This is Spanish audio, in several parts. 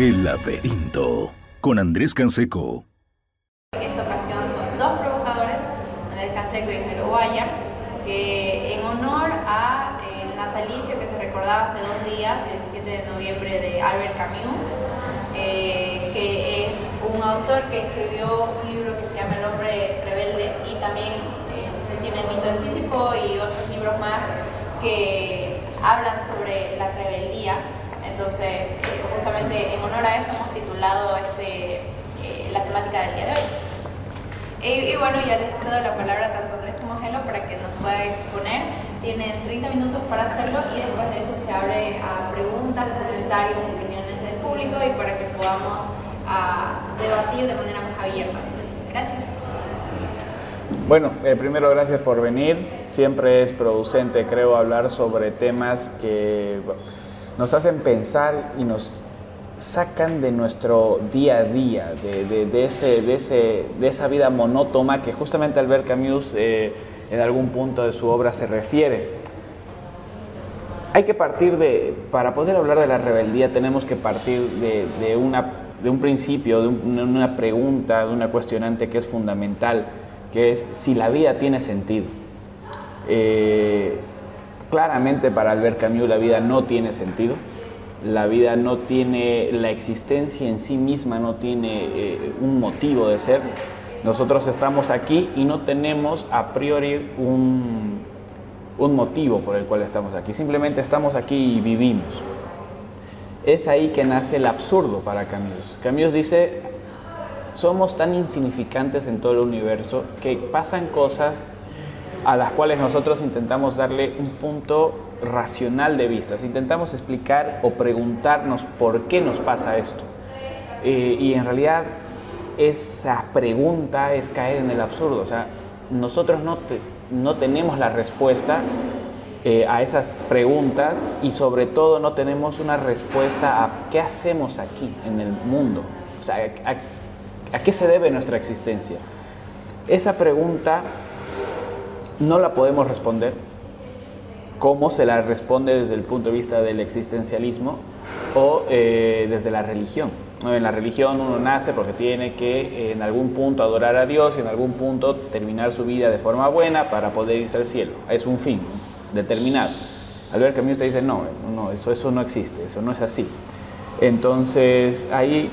El laberinto con Andrés Canseco. En esta ocasión son dos provocadores, Andrés Canseco y Jero Guaya, que en honor a el natalicio que se recordaba hace dos días, el 7 de noviembre, de Albert Camus, eh, que es un autor que escribió un libro que se llama El hombre rebelde y también eh, tiene el mito de Sísifo y otros libros más que hablan sobre la rebeldía. Entonces, eh, justamente en honor a eso hemos titulado este, eh, la temática del día de hoy. Y, y, bueno, ya les cedo la palabra tanto a Andrés como a Gelo para que nos pueda exponer. Tienen 30 minutos para hacerlo y después de eso se abre a preguntas, comentarios, opiniones del público y para que podamos a, debatir de manera más abierta. Gracias. Bueno, eh, primero gracias por venir. Siempre es producente, creo, hablar sobre temas que nos hacen pensar y nos sacan de nuestro día a día, de, de, de ese, de, esa vida monótona que justamente Albert Camus eh, en algún punto de su obra se refiere. Hay que partir de, para poder hablar de la rebeldía, tenemos que partir de, una, un principio, de un, una pregunta, de una cuestionante que es fundamental, que es si la vida tiene sentido. Eh, claramente para Albert Camus la vida no tiene sentido la vida no tiene, la existencia en sí misma no tiene eh, un motivo de ser. Nosotros estamos aquí y no tenemos a priori un, un motivo por el cual estamos aquí. Simplemente estamos aquí y vivimos. Es ahí que nace el absurdo para Camus. Camus dice, somos tan insignificantes en todo el universo que pasan cosas a las cuales nosotros intentamos darle un punto racional de vista. intentamos explicar o preguntarnos por qué nos pasa esto. Eh, y en realidad esa pregunta es caer en el absurdo. O sea, nosotros no, te, no tenemos la respuesta eh, a esas preguntas y sobre todo no tenemos una respuesta a qué hacemos aquí en el mundo. O sea, a, a qué se debe nuestra existencia. Esa pregunta no la podemos responder. ¿Cómo se la responde desde el punto de vista del existencialismo o eh, desde la religión? En la religión uno nace porque tiene que eh, en algún punto adorar a Dios y en algún punto terminar su vida de forma buena para poder irse al cielo. Es un fin determinado. Al ver que a mí usted dice, no, no eso, eso no existe, eso no es así. Entonces ahí,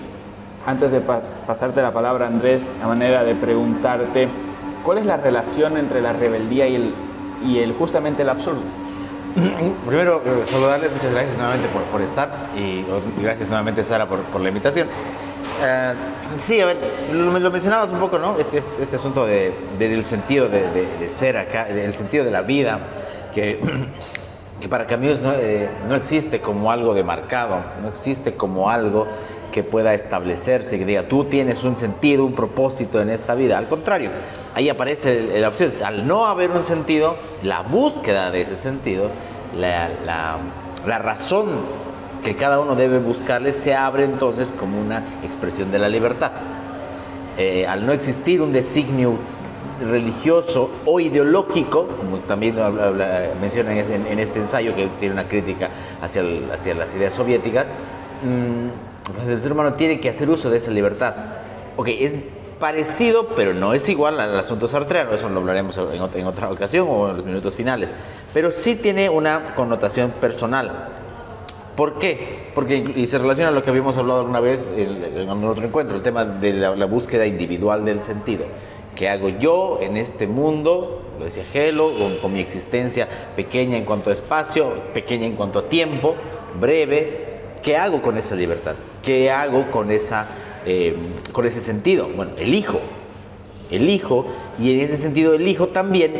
antes de pa pasarte la palabra Andrés, a manera de preguntarte, ¿Cuál es la relación entre la rebeldía y el, y el justamente el absurdo? Primero, eh, saludarles, muchas gracias nuevamente por, por estar y, gracias nuevamente Sara por, por la invitación. Uh, sí, a ver, lo, mencionabas un poco, ¿no? Este, este, este asunto de, del sentido de, de, ser acá, del sentido de la vida, que, que para Camus no, eh, no existe como algo demarcado, no existe como algo que pueda establecerse, que diga, tú tienes un sentido, un propósito en esta vida. Al contrario, ahí aparece la opción. Al no haber un sentido, la búsqueda de ese sentido, la, la, la razón que cada uno debe buscarle se abre entonces como una expresión de la libertad. Eh, al no existir un designio religioso o ideológico, como también habla, menciona en, este ensayo que tiene una crítica hacia, las ideas soviéticas, mmm, entonces el ser humano tiene que hacer uso de esa libertad. Ok, es parecido, pero no es igual al asunto sartreano, eso lo hablaremos en otra, en otra ocasión o en los minutos finales, pero sí tiene una connotación personal. ¿Por qué? Porque y se relaciona a lo que habíamos hablado alguna vez en, en otro encuentro, el tema de la, la, búsqueda individual del sentido. ¿Qué hago yo en este mundo? Lo decía Gelo, con, con mi existencia pequeña en cuanto a espacio, pequeña en cuanto a tiempo, breve. ¿Qué hago con esa libertad? ¿Qué hago con, esa, eh, con ese sentido? Bueno, elijo. Elijo y en ese sentido elijo también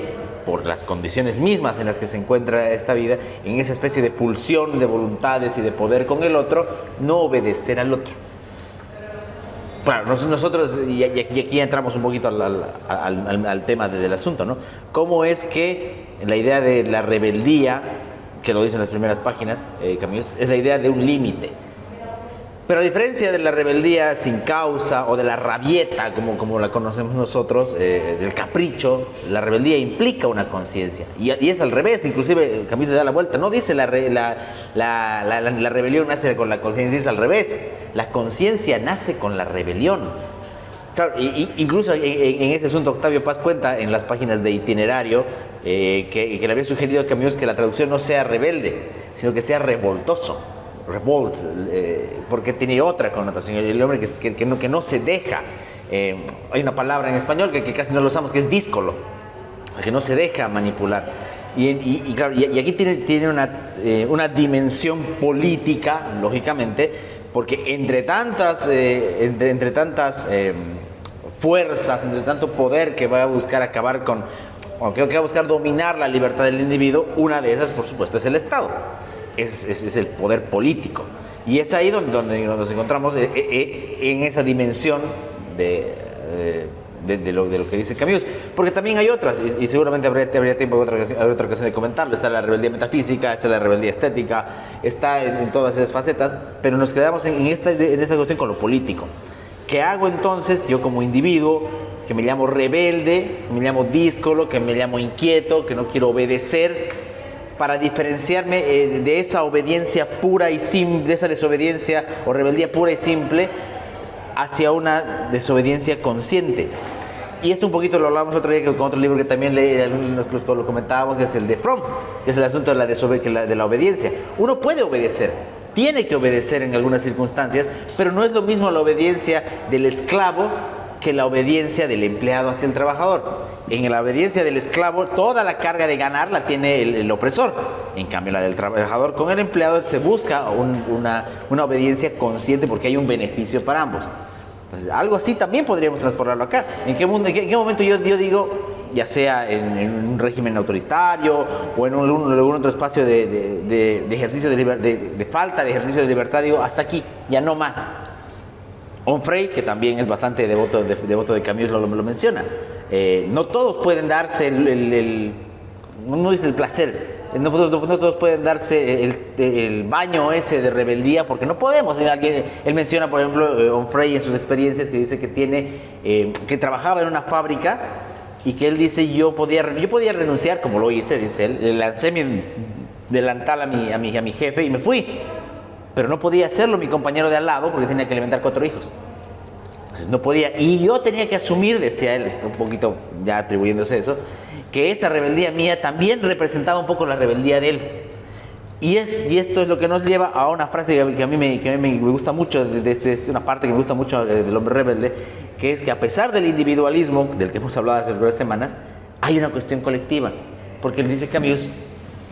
por las condiciones mismas en las que se encuentra esta vida, en esa especie de pulsión de voluntades y de poder con el otro, no obedecer al otro. Claro, nosotros, y aquí entramos un poquito al, tema del asunto, ¿no? ¿Cómo es que la idea de la rebeldía, que lo dicen las primeras páginas, eh, es la idea de un límite? Pero a diferencia de la rebeldía sin causa o de la rabieta, como, como la conocemos nosotros, eh, del capricho, la rebeldía implica una conciencia. Y, es al revés, inclusive Camilo da la vuelta, no dice la, re- la, la, rebelión nace con la conciencia, es al revés. La conciencia nace con la rebelión. Claro, incluso en, en- ese asunto Octavio Paz cuenta en las páginas de itinerario eh, que, que le había sugerido a Camus que la traducción no sea rebelde, sino que sea revoltoso. Revolt, eh, porque tiene otra connotación. El hombre que, que- que no, que no se deja. eh, hay una palabra en español que, casi no lo usamos, que es díscolo, que no se deja manipular. Y, y- y claro, y- aquí tiene, tiene una, eh, una dimensión política, lógicamente, porque entre tantas, eh, entre, entre tantas eh, fuerzas, entre tanto poder que va a buscar acabar con, o que va a buscar dominar la libertad del individuo, una de esas, por supuesto, es el Estado, es, el poder político. Y es ahí donde, nos encontramos eh, eh, en esa dimensión de, eh, de, lo, de lo que dice Camus. Porque también hay otras, y, seguramente habría, habría tiempo otra, otra ocasión de comentarlo. Está la rebeldía metafísica, está la rebeldía estética, está en, todas esas facetas, pero nos quedamos en, esta, en esta cuestión con lo político. ¿Qué hago entonces yo como individuo que me llamo rebelde, me llamo díscolo, que me llamo inquieto, que no quiero obedecer? Para diferenciarme eh, de esa obediencia pura y simple, de esa desobediencia o rebeldía pura y simple hacia una desobediencia consciente. Y esto un poquito lo hablamos otro día con otro libro que también leí, algunos que lo comentábamos, que es el de Fromm, que es el asunto de la- de la obediencia. Uno puede obedecer, tiene que obedecer en algunas circunstancias, pero no es lo mismo la obediencia del esclavo que la obediencia del empleado hacia el trabajador. En la obediencia del esclavo, toda la carga de ganar la tiene el, el opresor. En cambio, la del trabajador con el empleado se busca un- una, obediencia consciente porque hay un beneficio para ambos. Entonces, algo así también podríamos transportarlo acá. ¿En qué, mundo, en qué, en qué momento yo, digo, ya sea en, en un régimen autoritario o en un- algún otro espacio de, ejercicio de, falta de ejercicio de libertad, digo, hasta aquí, ya no más. Onfray, que también es bastante devoto de, devoto de Camus, lo menciona. Eh, no todos pueden darse el, no dice el placer, no, no- todos pueden darse el, baño ese de rebeldía porque no podemos. Eh, alguien- Él menciona, por ejemplo, eh, Onfray en sus experiencias que dice que tiene, eh, que trabajaba en una fábrica y que él dice yo podía, yo podía renunciar como lo hice, dice él, le lancé mi delantal a mi, a mi, a mi jefe y me fui. Pero no podía hacerlo mi compañero de al lado porque tenía que alimentar cuatro hijos. No podía. Y yo tenía que asumir, decía él, un poquito ya atribuyéndose eso, que esa rebeldía mía también representaba un poco la rebeldía de él. Y, es, y esto es lo que nos lleva a una frase que, a mí- me, que a mí me gusta mucho, de, una parte que me gusta mucho eh, del hombre rebelde, que es que a pesar del individualismo, del que hemos hablado hace varias semanas, hay una cuestión colectiva. Porque le dice Camus,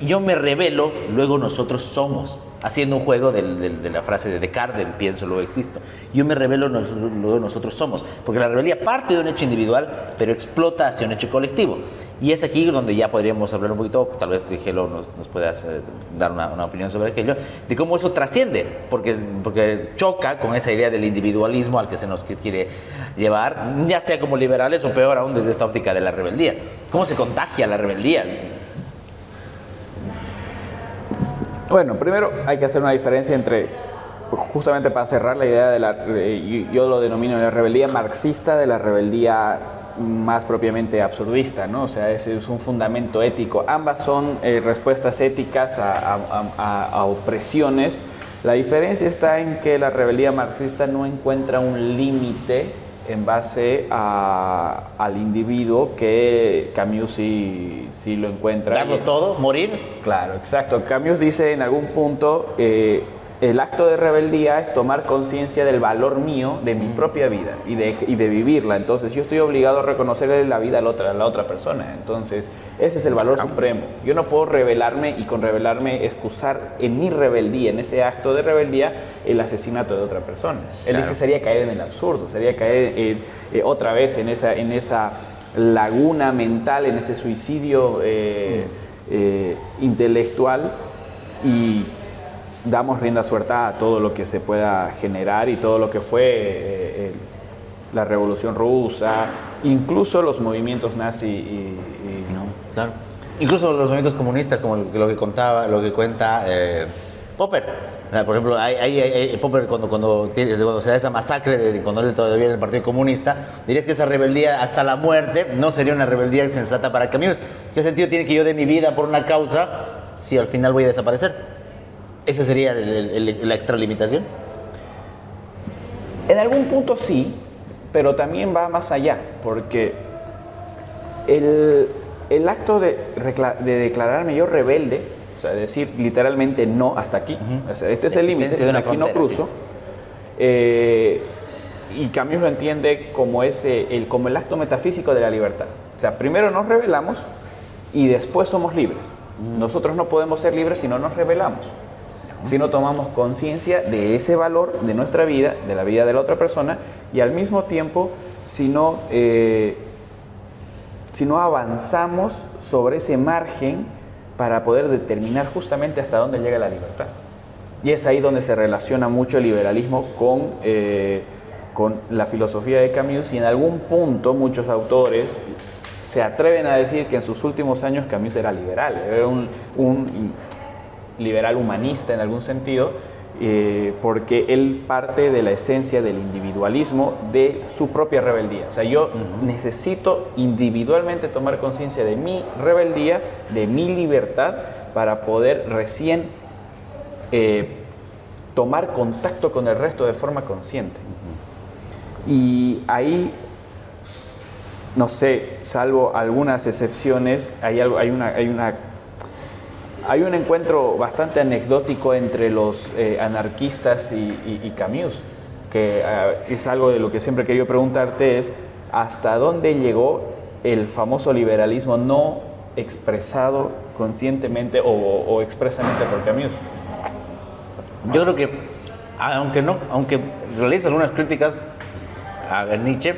yo me revelo, luego nosotros somos. Haciendo un juego de la frase de Descartes, pienso, luego existo. Yo me revelo, nos- luego nosotros somos. Porque la rebeldía parte de un hecho individual, pero explota hacia un hecho colectivo. Y es aquí donde ya podríamos hablar un poquito, tal vez Gelo nos, nos eh, dar una, una opinión sobre aquello, de cómo eso trasciende, porque, porque choca con esa idea del individualismo al que se nos quiere llevar, ya sea como liberales o peor aún desde esta óptica de la rebeldía. ¿Cómo se contagia la rebeldía? Bueno, primero hay que hacer una diferencia entre, pues, justamente para cerrar la idea de la, yo lo denomino la rebeldía marxista de la rebeldía más propiamente absurdista, ¿no? O sea, ese es un fundamento ético. Ambas son eh, respuestas éticas a- a opresiones. La diferencia está en que la rebeldía marxista no encuentra un límite en base a- al individuo que Camus sí, sí lo encuentra. ¿Darlo todo? ¿Morir? Claro, exacto. Camus dice en algún punto, eh, el acto de rebeldía es tomar conciencia del valor mío, de mi propia vida y de, y de vivirla. Entonces yo estoy obligado a reconocerle la vida a la otra, a la otra persona. Entonces ese es el valor supremo. Yo no puedo rebelarme y con rebelarme excusar en mi rebeldía, en ese acto de rebeldía, el asesinato de otra persona. Él Claro. dice sería caer en el absurdo, sería caer eh, otra vez en esa, en esa laguna mental, en ese suicidio eh, eh, intelectual y damos rienda suelta a todo lo que se pueda generar y todo lo que fue eh, el- la revolución rusa, incluso los movimientos nazi y, y- No, claro. Incluso los movimientos comunistas, como lo que- contaba, lo que cuenta eh, Popper. Por ejemplo, hay, hay- hay- Popper cuando, cuando, tiene- cuando se da esa masacre, de, cuando él todavía era el Partido Comunista, dirías que esa rebeldía hasta la muerte no sería una rebeldía sensata para Camus. ¿Qué sentido tiene que yo dé mi vida por una causa si al final voy a desaparecer? ¿Esa sería el- el- la extralimitación? En algún punto sí, pero también va más allá, porque el, el acto de, declararme yo rebelde, o sea, decir literalmente no hasta aquí, o sea, este es el límite, aquí no cruzo, eh, y Camus lo entiende como, ese, el, como el acto metafísico de la libertad. O sea, primero nos rebelamos y después somos libres. Nosotros no podemos ser libres si no nos rebelamos si no tomamos conciencia de ese valor de nuestra vida, de la vida de la otra persona, y al mismo tiempo, si no, eh, si no avanzamos sobre ese margen para poder determinar justamente hasta dónde llega la libertad. Y es ahí donde se relaciona mucho el liberalismo con, eh, con la filosofía de Camus y en algún punto muchos autores se atreven a decir que en sus últimos años Camus era liberal, era un liberal humanista en algún sentido, eh, porque él parte de la esencia del individualismo, de su propia rebeldía. O sea, yo necesito individualmente tomar conciencia de mi rebeldía, de mi libertad, para poder recién eh, tomar contacto con el resto de forma consciente. Y ahí, no sé, salvo algunas excepciones, hay, algo, hay, una, hay, una, hay un encuentro bastante anecdótico entre los eh, anarquistas y, y- y Camus, que ah, es algo de lo que siempre he querido preguntarte, es hasta dónde llegó el famoso liberalismo no expresado conscientemente o, o expresamente por Camus. Yo creo que, aunque no, aunque realiza algunas críticas a Nietzsche,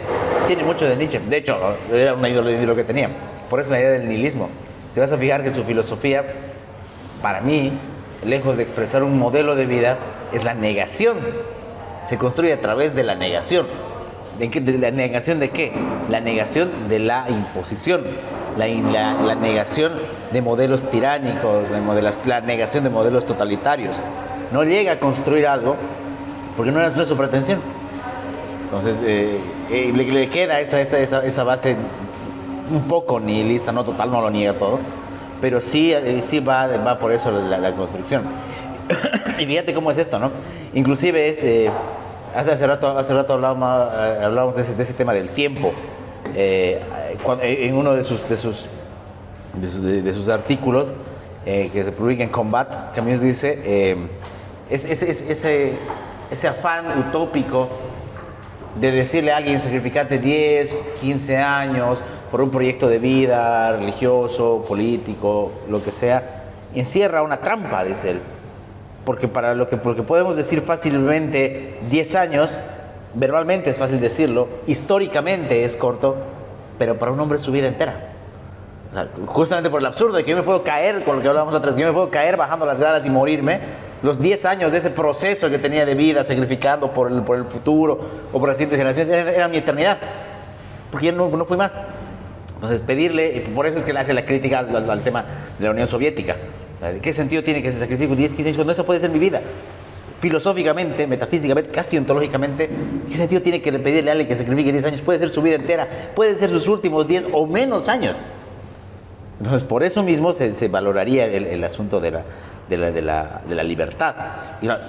tiene mucho de Nietzsche. De hecho, era una ídolo ídolo que tenía. Por eso la idea del nihilismo. Si vas a fijar que su filosofía, para mí, lejos de expresar un modelo de vida, es la negación. Se construye a través de la negación. ¿De, qué? ¿De la negación de qué? La negación de la imposición, la, la- la negación de modelos tiránicos, de modelos- la negación de modelos totalitarios. No llega a construir algo porque no es su pretensión. Entonces, eh, eh, le, le queda esa, esa, esa, esa base un poco nihilista, no total, no lo niega todo, pero sí, eh, sí va, va por eso la, la construcción. y fíjate cómo es esto, ¿no? Inclusive es, eh, hace, hace rato, hace rato hablábamos, eh, hablábamos de, ese, de ese tema del tiempo. Eh, cuando- en uno de sus, de sus, de sus, de- de sus artículos eh, que se publica en Combat, Camus dice, eh, es, es- es- ese, ese afán utópico de decirle a alguien sacrificarte 10, 15 años por un proyecto de vida religioso, político, lo que sea, encierra una trampa, dice él. Porque para lo que porque podemos decir fácilmente 10 años, verbalmente es fácil decirlo, históricamente es corto, pero para un hombre es su vida entera. O sea, justamente por el absurdo de que yo me puedo caer, con lo que hablábamos atrás, que yo me puedo caer bajando las gradas y morirme, los 10 años de ese proceso que tenía de vida, sacrificando por el, por el futuro o por las siguientes generaciones, era, mi eternidad. Porque ya no, no fui más. Entonces, pedirle, y por eso es que le hace la crítica al, al- tema de la Unión Soviética. ¿de ¿Qué sentido tiene que se sacrifique 10, 15 años cuando eso puede ser mi vida? Filosóficamente, metafísicamente, casi ontológicamente, ¿qué sentido tiene que pedirle a alguien que sacrifique 10 años? Puede ser su vida entera, puede ser sus últimos 10 o menos años. Entonces, por eso mismo se, se valoraría el, el asunto de la, de la, de la, de la libertad.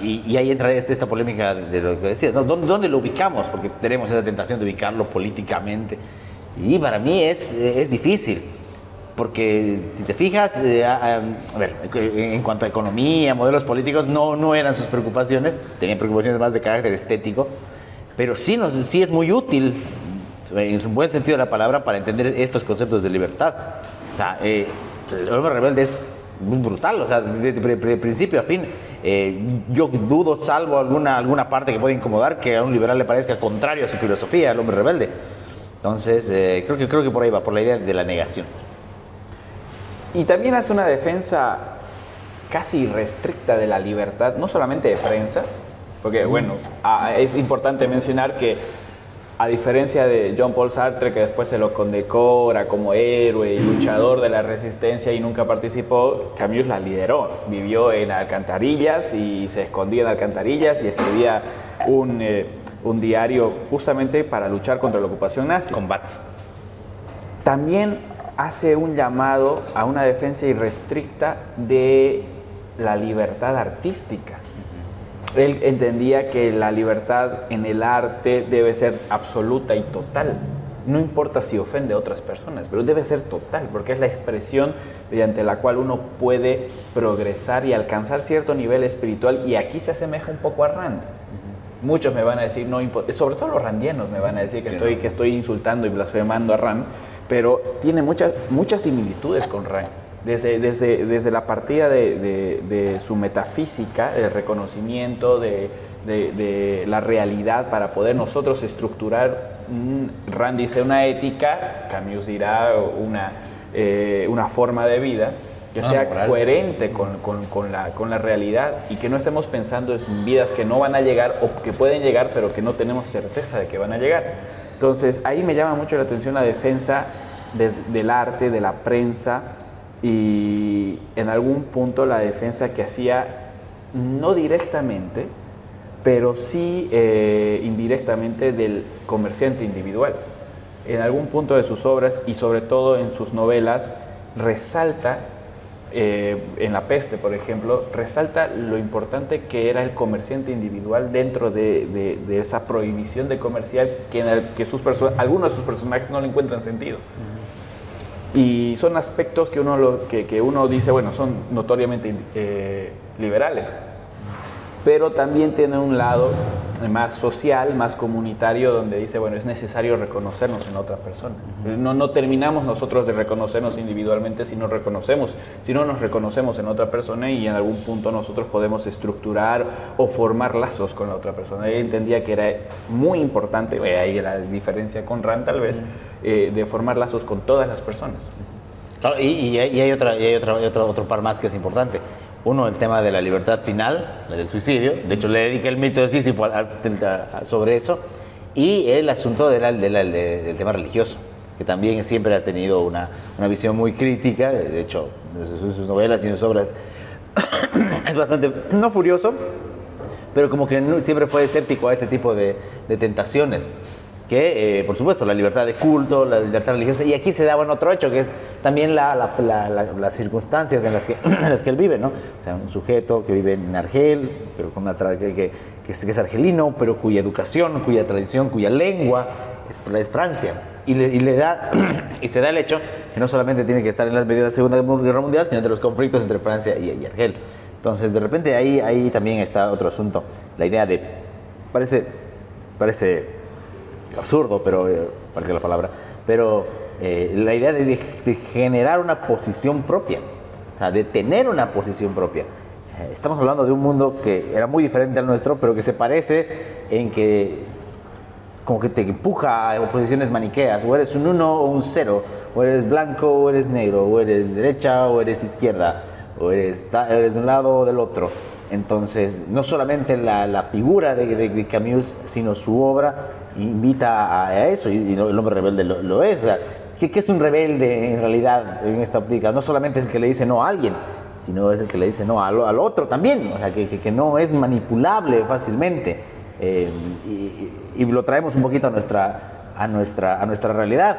Y, y- ahí entra este- esta polémica de lo que decías, ¿no? ¿Dónde, dónde lo ubicamos? Porque tenemos esa tentación de ubicarlo políticamente. Y para mí es, es difícil. Porque si te fijas, eh, a, a- ver, en cuanto a economía, modelos políticos, no, no eran sus preocupaciones, tenían preocupaciones más de carácter estético, pero sí, nos, sí es muy útil, en su buen sentido de la palabra, para entender estos conceptos de libertad. O sea, eh, el hombre rebelde es brutal, o sea, de, de- de principio a fin. Eh, yo dudo, salvo alguna, alguna parte que pueda incomodar, que a un liberal le parezca contrario a su filosofía, el hombre rebelde. Entonces, eh, creo, que, creo que por ahí va, por la idea de la negación. Y también hace una defensa casi restricta de la libertad, no solamente de prensa, porque bueno, es importante mencionar que a diferencia de John Paul Sartre, que después se lo condecora como héroe y luchador de la resistencia y nunca participó, Camus la lideró. Vivió en alcantarillas y se escondía en alcantarillas y escribía un, eh, un diario justamente para luchar contra la ocupación nazi. Combate. También hace un llamado a una defensa irrestricta de la libertad artística. Él entendía que la libertad en el arte debe ser absoluta y total. No importa si ofende a otras personas, pero debe ser total, porque es la expresión mediante la cual uno puede progresar y alcanzar cierto nivel espiritual. Y aquí se asemeja un poco a Rand. Muchos me van a decir, no, sobre todo los randianos me van a decir que estoy, que estoy insultando y blasfemando a Rand, pero tiene muchas, muchas similitudes con Rand. Desde, desde, desde la partida de, de- de su metafísica, del reconocimiento de, de- de la realidad para poder nosotros estructurar, un- Rand dice una ética, Camus dirá una, eh, una forma de vida que Una sea moral. coherente con, con- con la, con la realidad y que no estemos pensando en vidas que no van a llegar o que pueden llegar pero que no tenemos certeza de que van a llegar. Entonces ahí me llama mucho la atención la defensa des- del arte, de la prensa y en algún punto la defensa que hacía no directamente, pero sí eh, indirectamente del comerciante individual. En algún punto de sus obras y sobre todo en sus novelas resalta, eh, en La Peste por ejemplo, resalta lo importante que era el comerciante individual dentro de, de- de esa prohibición de comercial que, en el- que sus algunos de sus personajes no le encuentran sentido. Y son aspectos que uno, lo- que, que uno dice, bueno, son notoriamente eh, liberales, pero también tiene un lado más social, más comunitario, donde dice, bueno, es necesario reconocernos en otra persona. No, no terminamos nosotros de reconocernos individualmente si no reconocemos, si no nos reconocemos en otra persona y en algún punto nosotros podemos estructurar o formar lazos con la otra persona. Él entendía que era muy importante, ahí la diferencia con Rand tal vez, eh, de formar lazos con todas las personas. Claro, y, y hay, otra, y hay otra, otro, otro par más que es importante. Uno, el tema de la libertad final, la del suicidio. De hecho, le dediqué el mito de Sísifo sobre eso. Y el asunto de del tema religioso, que también siempre ha tenido una, una visión muy crítica. De hecho, sus, sus novelas y sus obras es bastante, no furioso, pero como que siempre fue escéptico a ese tipo de tentaciones. Que, eh, por supuesto, la libertad de culto, la libertad religiosa, y aquí se daba en otro hecho, que es también la- la- la- la- las circunstancias en las, que, en las que él vive, ¿no? O sea, un sujeto que vive en Argel, pero con una tra- que, que- que es argelino, pero cuya educación, cuya tradición, cuya lengua es, es Francia. Y le, y le da, y se da el hecho que no solamente tiene que estar en las medidas de la Segunda Guerra Mundial, sino de los conflictos entre Francia y, y Argel. Entonces, de repente ahí, ahí también está otro asunto, la idea de, parece, parece absurdo, pero, eh, la palabra, pero eh, la idea de, de generar una posición propia, o sea, de tener una posición propia. Eh, Estamos hablando de un mundo que era muy diferente al nuestro, pero que se parece en que como que te empuja a posiciones maniqueas, o eres un uno o un cero, o eres blanco o eres negro, o eres derecha o eres izquierda, o eres, eres de un lado o del otro. Entonces, no solamente la, la figura de, de- de Camus, sino su obra invita a, eso, y, y el hombre rebelde lo, lo es. O sea, ¿qué, qué es un rebelde en realidad en esta óptica? No solamente es el que le dice no a alguien, sino es el que le dice no al, al otro también, o sea, que, que- que no es manipulable fácilmente. Eh, y, y- lo traemos un poquito a nuestra, a nuestra, a nuestra realidad.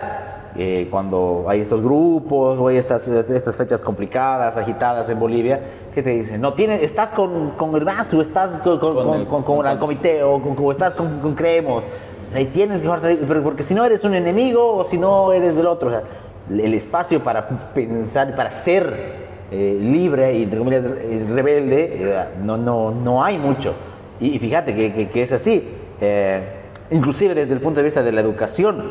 Eh, cuando hay estos grupos o hay estas, estas fechas complicadas, agitadas en Bolivia, que te dicen, no, tienes, estás con, con el estás con, con, Con el- el comité o, o estás con, con Creemos. O sea, y tienes que jugar, pero porque si no eres un enemigo o si no eres del otro. O sea, el espacio para pensar, para ser eh, libre y entre comillas eh, rebelde, eh, no, no, no hay mucho. Y, y fíjate que, que- que es así. Eh, inclusive desde el punto de vista de la educación,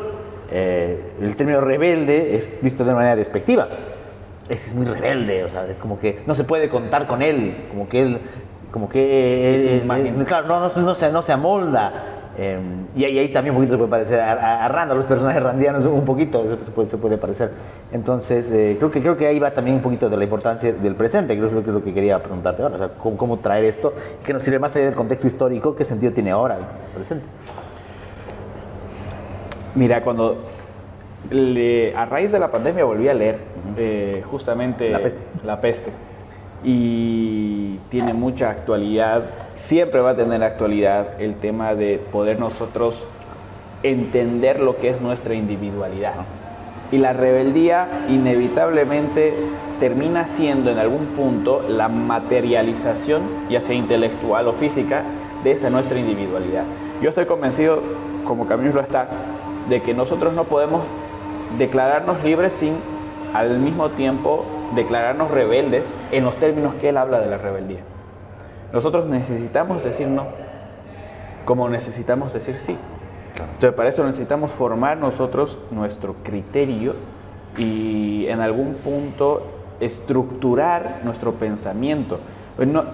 eh, el término rebelde es visto de una manera despectiva. Ese es muy rebelde, o sea, es como que no se puede contar con él, como que él, como que eh, claro, no, no, no se, no se amolda. Eh, y ahí, ahí también un poquito se puede parecer a, a- a Rand, a los personajes randianos un poquito se puede, se puede parecer. Entonces, eh, creo, que, creo que ahí va también un poquito de la importancia del presente, que es lo que, lo que quería preguntarte ahora. O sea, ¿cómo, cómo traer esto? que nos sirve más allá del contexto histórico? ¿Qué sentido tiene ahora el presente? Mira, cuando le- a raíz de la pandemia volví a leer eh, justamente La peste. La peste. Y tiene mucha actualidad, siempre va a tener actualidad el tema de poder nosotros entender lo que es nuestra individualidad. Y la rebeldía inevitablemente termina siendo en algún punto la materialización, ya sea intelectual o física, de esa nuestra individualidad. Yo estoy convencido, como Camilo lo está, de que nosotros no podemos declararnos libres sin al mismo tiempo declararnos rebeldes en los términos que él habla de la rebeldía. Nosotros necesitamos decir no, como necesitamos decir sí. Entonces, para eso necesitamos formar nosotros nuestro criterio y en algún punto estructurar nuestro pensamiento. Pues no-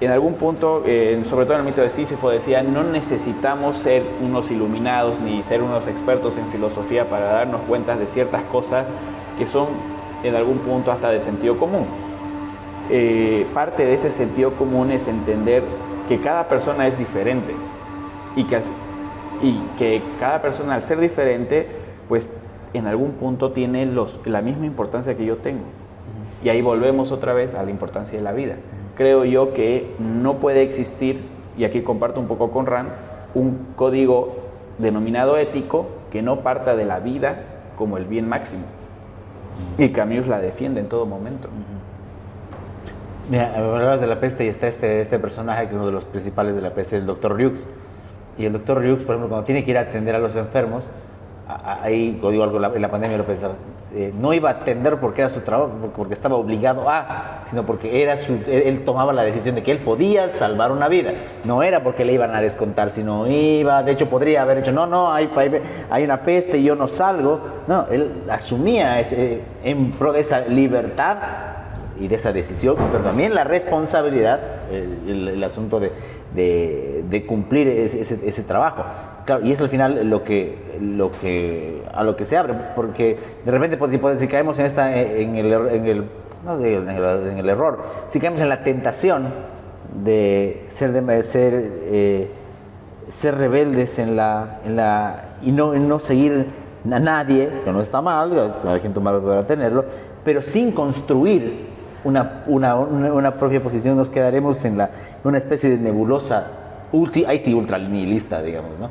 en algún punto, eh, sobre todo en el mito de Sísifo, decía, no necesitamos ser unos iluminados ni ser unos expertos en filosofía para darnos cuenta de ciertas cosas que son en algún punto hasta de sentido común. Eh, parte de ese sentido común es entender que cada persona es diferente y que, as- y que cada persona al ser diferente, pues en algún punto tiene los, la misma importancia que yo tengo. Y ahí volvemos otra vez a la importancia de la vida. Creo yo que no puede existir, y aquí comparto un poco con Ran, un código denominado ético que no parta de la vida como el bien máximo. Y Camus la defiende en todo momento. Mira, hablabas de la peste y está este, este personaje que es uno de los principales de la peste, el doctor Ryux. Y el doctor Ryux, por ejemplo, cuando tiene que ir a atender a los enfermos, ahí, digo algo, en la pandemia lo pensaba, eh, no iba a atender porque era su trabajo, porque- estaba obligado a, sino porque era su, él, tomaba la decisión de que él podía salvar una vida. No era porque le iban a descontar, sino iba, de hecho podría haber dicho, no, no, hay, hay, una peste y yo no salgo. No, él asumía ese- en pro de esa libertad y de esa decisión, pero también la responsabilidad, el, asunto de, de- de cumplir ese trabajo. Claro, y es al final lo que, lo que, a lo que se abre, porque de repente, pues, si caemos en, esta, en, el, er- en, el, en, el, error, si caemos en la tentación de ser, de, ser, eh, ser rebeldes en la, en la, y no, no seguir a nadie, que no está mal, la gente mal podrá tenerlo, pero sin construir una, una, una, propia posición, nos quedaremos en la, una especie de nebulosa, ul- sí, ahí sí, ultranihilista, digamos, ¿no?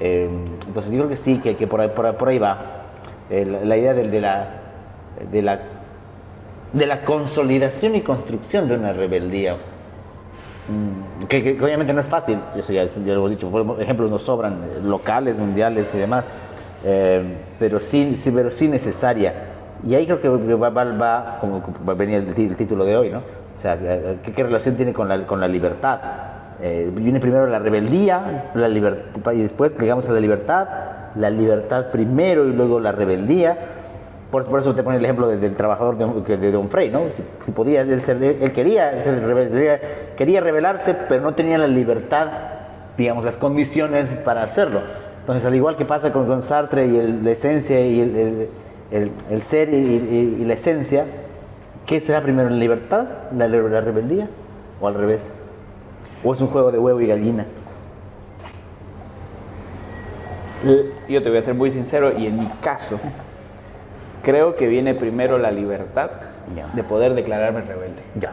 Eh, entonces yo creo que sí, que, que por, ahí, por, por ahí va. Eh, la, la idea del- de, la, de, la, de la consolidación y construcción de una rebeldía. Mm, que, que- que obviamente no es fácil, eso ya, ya lo hemos dicho, por ejemplos nos sobran eh, locales, mundiales y demás, eh, pero, sí, sí, pero sí necesaria. Y ahí creo que va, va- va- como como va a venir el, el título de hoy, ¿no? O sea, ¿qué, qué relación tiene con la, con la libertad? Eh, viene primero la rebeldía, la libertad, y después llegamos a la libertad, la libertad primero y luego la rebeldía. Por, por eso te pone el ejemplo de- del trabajador de, de Don Frey, ¿no? Si, podía, él, quería, ser quería, rebelarse, pero no tenía la libertad, digamos, las condiciones para hacerlo. Entonces, al igual que pasa con, con Sartre y el- la esencia y el, el- el- ser y, y- y la esencia, ¿qué será primero, la libertad, la, la rebeldía o al revés? ¿O es un juego de huevo y gallina? Yo te voy a ser muy sincero y en mi caso, creo que viene primero la libertad Ya. de poder declararme rebelde. Ya.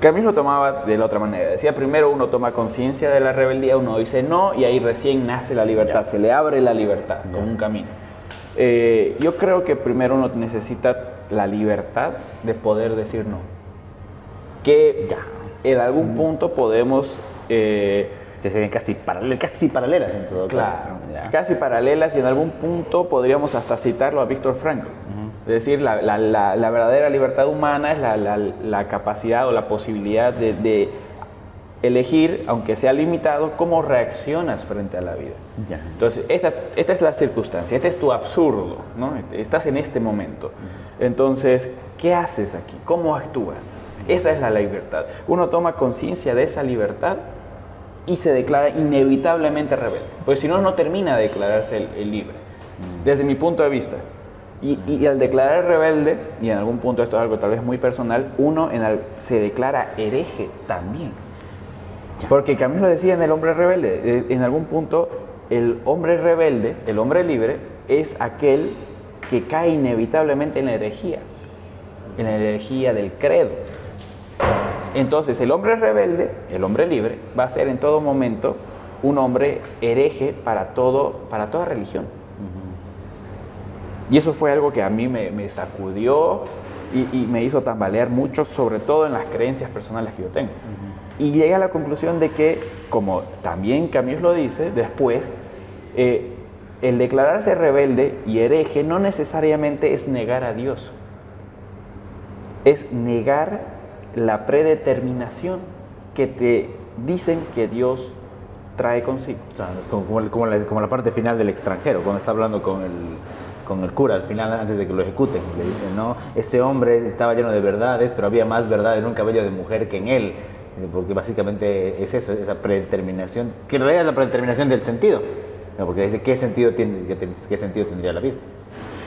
Camus lo tomaba de la otra manera. Decía, primero uno toma conciencia de la rebeldía, uno dice no y ahí recién nace la libertad, se le abre la libertad como un camino. Eh, yo creo que primero uno necesita la libertad de poder decir no. Que en algún punto podemos... eh, Que serían casi, paralel- casi paralelas en todo Claro, caso. Casi paralelas y en algún punto podríamos hasta citarlo a Víctor Frankl. Es decir, la, la- la- la verdadera libertad humana es la, la- la capacidad o la posibilidad de, de elegir, aunque sea limitado, cómo reaccionas frente a la vida. Ya. Entonces, esta, esta es la circunstancia, este es tu absurdo, ¿no? Estás en este momento. Entonces, ¿qué haces aquí? ¿Cómo actúas? Esa es la libertad. Uno toma conciencia de esa libertad y se declara inevitablemente rebelde. Pues si no, no termina de declararse el, el libre, desde mi punto de vista. Y, y al declarar rebelde, y en algún punto esto es algo tal vez muy personal, uno en al- se declara hereje también. Porque Camilo decía en El hombre rebelde, eh, en algún punto el hombre rebelde, el hombre libre, es aquel que cae inevitablemente en la herejía, en la herejía del credo. Entonces el hombre rebelde, el hombre libre, va a ser en todo momento un hombre hereje para, todo, para toda religión. Y eso fue algo que a mí me, sacudió y, me hizo tambalear mucho, sobre todo en las creencias personales que yo tengo. Y llegué a la conclusión de que, como también Camus lo dice, después, eh, el declararse rebelde y hereje no necesariamente es negar a Dios, es negar la predeterminación que te dicen que Dios trae consigo. es como, la, como, la, parte final del extranjero, cuando está hablando con el, con el cura al final antes de que lo ejecuten. Le dicen, no, ese hombre estaba lleno de verdades, pero había más verdad en un cabello de mujer que en él porque básicamente es eso, esa predeterminación, que en realidad es la predeterminación del sentido, porque dice qué sentido, tiene, qué sentido tendría la vida.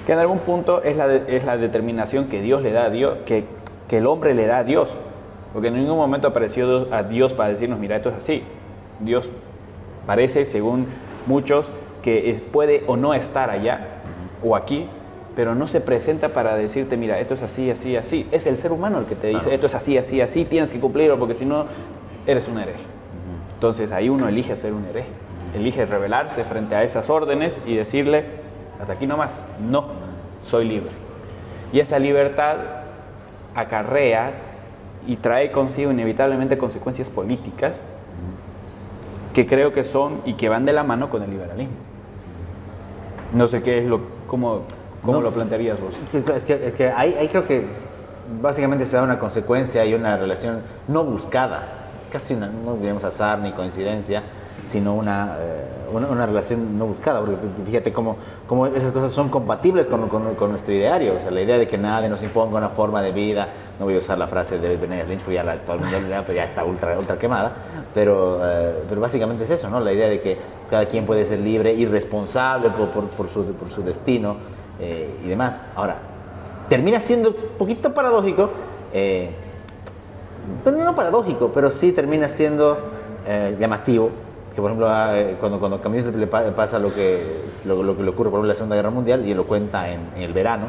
Que en algún punto es la, es la determinación que Dios le da a Dios, que, que el hombre le da a Dios, porque en ningún momento apareció a Dios para decirnos, mira, esto es así. Dios parece, según muchos, que puede o no estar allá o aquí, pero no se presenta para decirte, mira, esto es así, así, así. Es el ser humano el que te dice, esto es así, así, así, tienes que cumplirlo porque si no, eres un hereje. Entonces ahí uno elige ser un hereje, elige rebelarse frente a esas órdenes y decirle, hasta aquí nomás, no, soy libre. Y esa libertad acarrea y trae consigo inevitablemente consecuencias políticas que creo que son y que van de la mano con el liberalismo. No sé qué es lo, cómo, ¿Cómo lo plantearías vos? Es que, es que ahí, creo que básicamente se da una consecuencia y una relación no buscada, casi una, no digamos azar ni coincidencia, sino una, eh, una, relación no buscada, porque fíjate cómo, cómo esas cosas son compatibles con, con, nuestro ideario, o sea, la idea de que nadie nos imponga una forma de vida, no voy a usar la frase de Benet Lynch, porque ya la, todo el mundo ya, ya está ultra, ultra quemada, pero, eh, pero básicamente es eso, ¿no? La idea de que cada quien puede ser libre y responsable por, por, por, su, por su destino, eh, y demás. Ahora, termina siendo un poquito paradójico, eh, no paradójico, pero sí termina siendo eh, llamativo, que por ejemplo ah, cuando, cuando a Camilo le pasa lo que, lo, que le ocurre por la Segunda Guerra Mundial, y él lo cuenta en, el verano,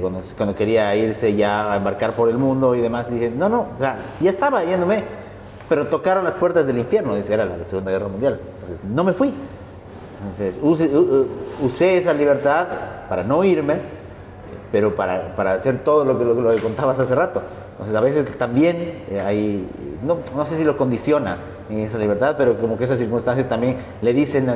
cuando, cuando, quería irse ya a embarcar por el mundo y demás, dije, no, no, o sea, ya estaba yéndome, pero tocaron las puertas del infierno, dice, era la Segunda Guerra Mundial. no me fui. Entonces, usé, esa libertad para no irme, pero para, para hacer todo lo que, lo, que contabas hace rato. Entonces, a veces también eh, hay, no, no, sé si lo condiciona en esa libertad, pero como que esas circunstancias también le dicen,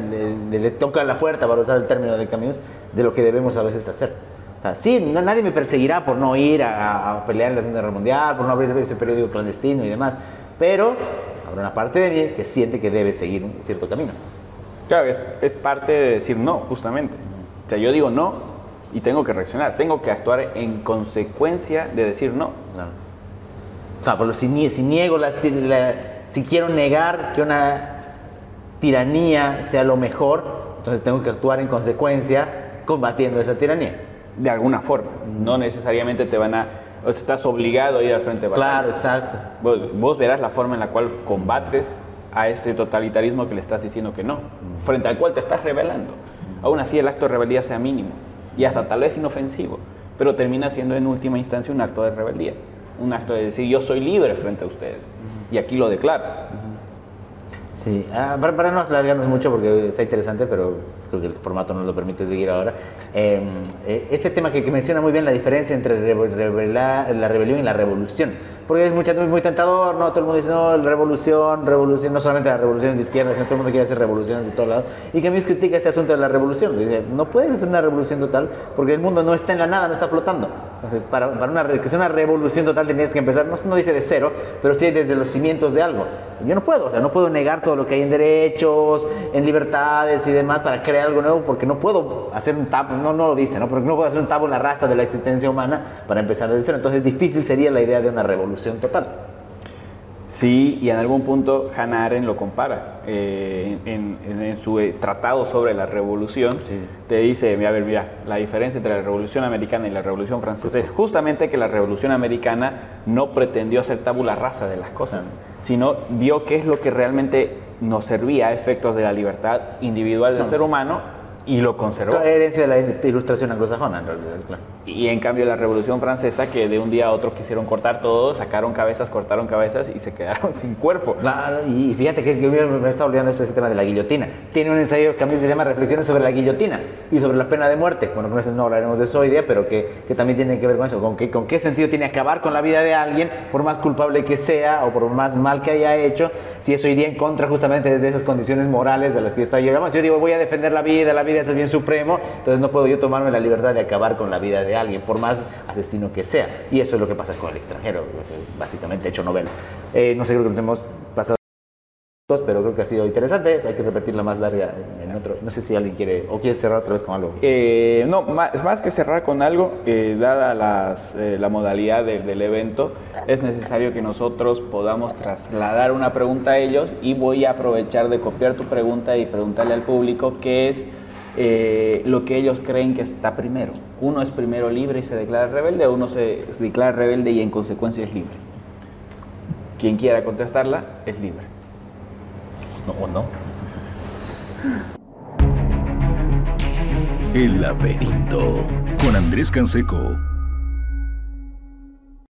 le, le, tocan la puerta, para usar el término de caminos, de lo que debemos a veces hacer. O sea, sí, nadie me perseguirá por no ir a, pelear en la Segunda Guerra Mundial, por no abrir ese periódico clandestino y demás, pero habrá una parte de mí que siente que debe seguir un cierto camino. Claro, es, parte de decir no, justamente. O sea, yo digo no y tengo que reaccionar, tengo que actuar en consecuencia de decir no. Claro, pero si, niego, la, si quiero negar que una tiranía sea lo mejor, entonces tengo que actuar en consecuencia combatiendo esa tiranía. De alguna forma, no necesariamente te van a o estás obligado a ir al frente de batalla. Claro, exacto. vos, verás la forma en la cual combates a ese totalitarismo que le estás diciendo que no, frente al cual te estás rebelando. Aún así el acto de rebeldía sea mínimo y hasta tal vez inofensivo, pero termina siendo en última instancia un acto de rebeldía, un acto de decir yo soy libre frente a ustedes y aquí lo declaro. Sí, ah, para, no alargarnos mucho porque está interesante, pero creo que el formato no lo permite seguir ahora. Em, eh, este tema que, menciona muy bien la diferencia entre la rebelión y la revolución porque es muy, muy tentador, ¿no? Todo el mundo dice, no, revolución, revolución, no solamente las revoluciones de izquierda, sino todo el mundo quiere hacer revoluciones de todos lados. Y mí critica este asunto de la revolución. Dice, no puedes hacer una revolución total porque el mundo no está en la nada, no está flotando. Entonces, para, para una, que sea una revolución total tienes que empezar, no, no dice de cero, pero sí desde los cimientos de algo. Yo no puedo, o sea, no puedo negar todo lo que hay en derechos, en libertades y demás para crear algo nuevo porque no puedo hacer un tabú, no, no lo dice, ¿no? Porque no puedo hacer un tabú en la raza de la existencia humana para empezar desde cero. Entonces, difícil sería la idea de una revolución total. Sí, y en algún punto Hannah Arendt lo compara. Eh, en, su eh, tratado sobre la revolución, te dice, a ver, mira, la diferencia entre la revolución americana y la revolución francesa es justamente que la revolución americana no pretendió hacer tabula rasa de las cosas, sino vio qué es lo que realmente nos servía a efectos de la libertad individual del ser humano y lo conservó. La herencia de la ilustración anglosajona, en realidad, claro. Y en cambio la Revolución Francesa, que de un día a otro quisieron cortar todo, sacaron cabezas, cortaron cabezas y se quedaron sin cuerpo. Claro, y fíjate que yo me estaba olvidando de ese tema de la guillotina. Tiene un ensayo que a mí se llama Reflexiones sobre la guillotina y sobre la pena de muerte. Bueno, no hablaremos de eso hoy día, pero que, que también tiene que ver con eso, con, que, con qué sentido tiene acabar con la vida de alguien, por más culpable que sea o por más mal que haya hecho, si eso iría en contra justamente de esas condiciones morales de las que yo estoy yo. Yo digo, voy a defender la vida, la vida es el bien supremo, entonces no puedo yo tomarme la libertad de acabar con la vida de alguien, por más asesino que sea. Y eso es lo que pasa con el extranjero, básicamente hecho novela. Eh, no sé, creo que nos hemos pasado pero creo que ha sido interesante. Hay que repetirla más larga en otro. No sé si alguien quiere o quiere cerrar otra vez con algo. Eh, no, es más que cerrar con algo, eh, dada las, la modalidad del evento, es necesario que nosotros podamos trasladar una pregunta a ellos y voy a aprovechar de copiar tu pregunta y preguntarle al público qué es eh, lo que ellos creen que está primero. Uno es primero libre y se declara rebelde, uno se declara rebelde y en consecuencia es libre. Quien quiera contestarla es libre. No o no. El laberinto con Andrés Canseco.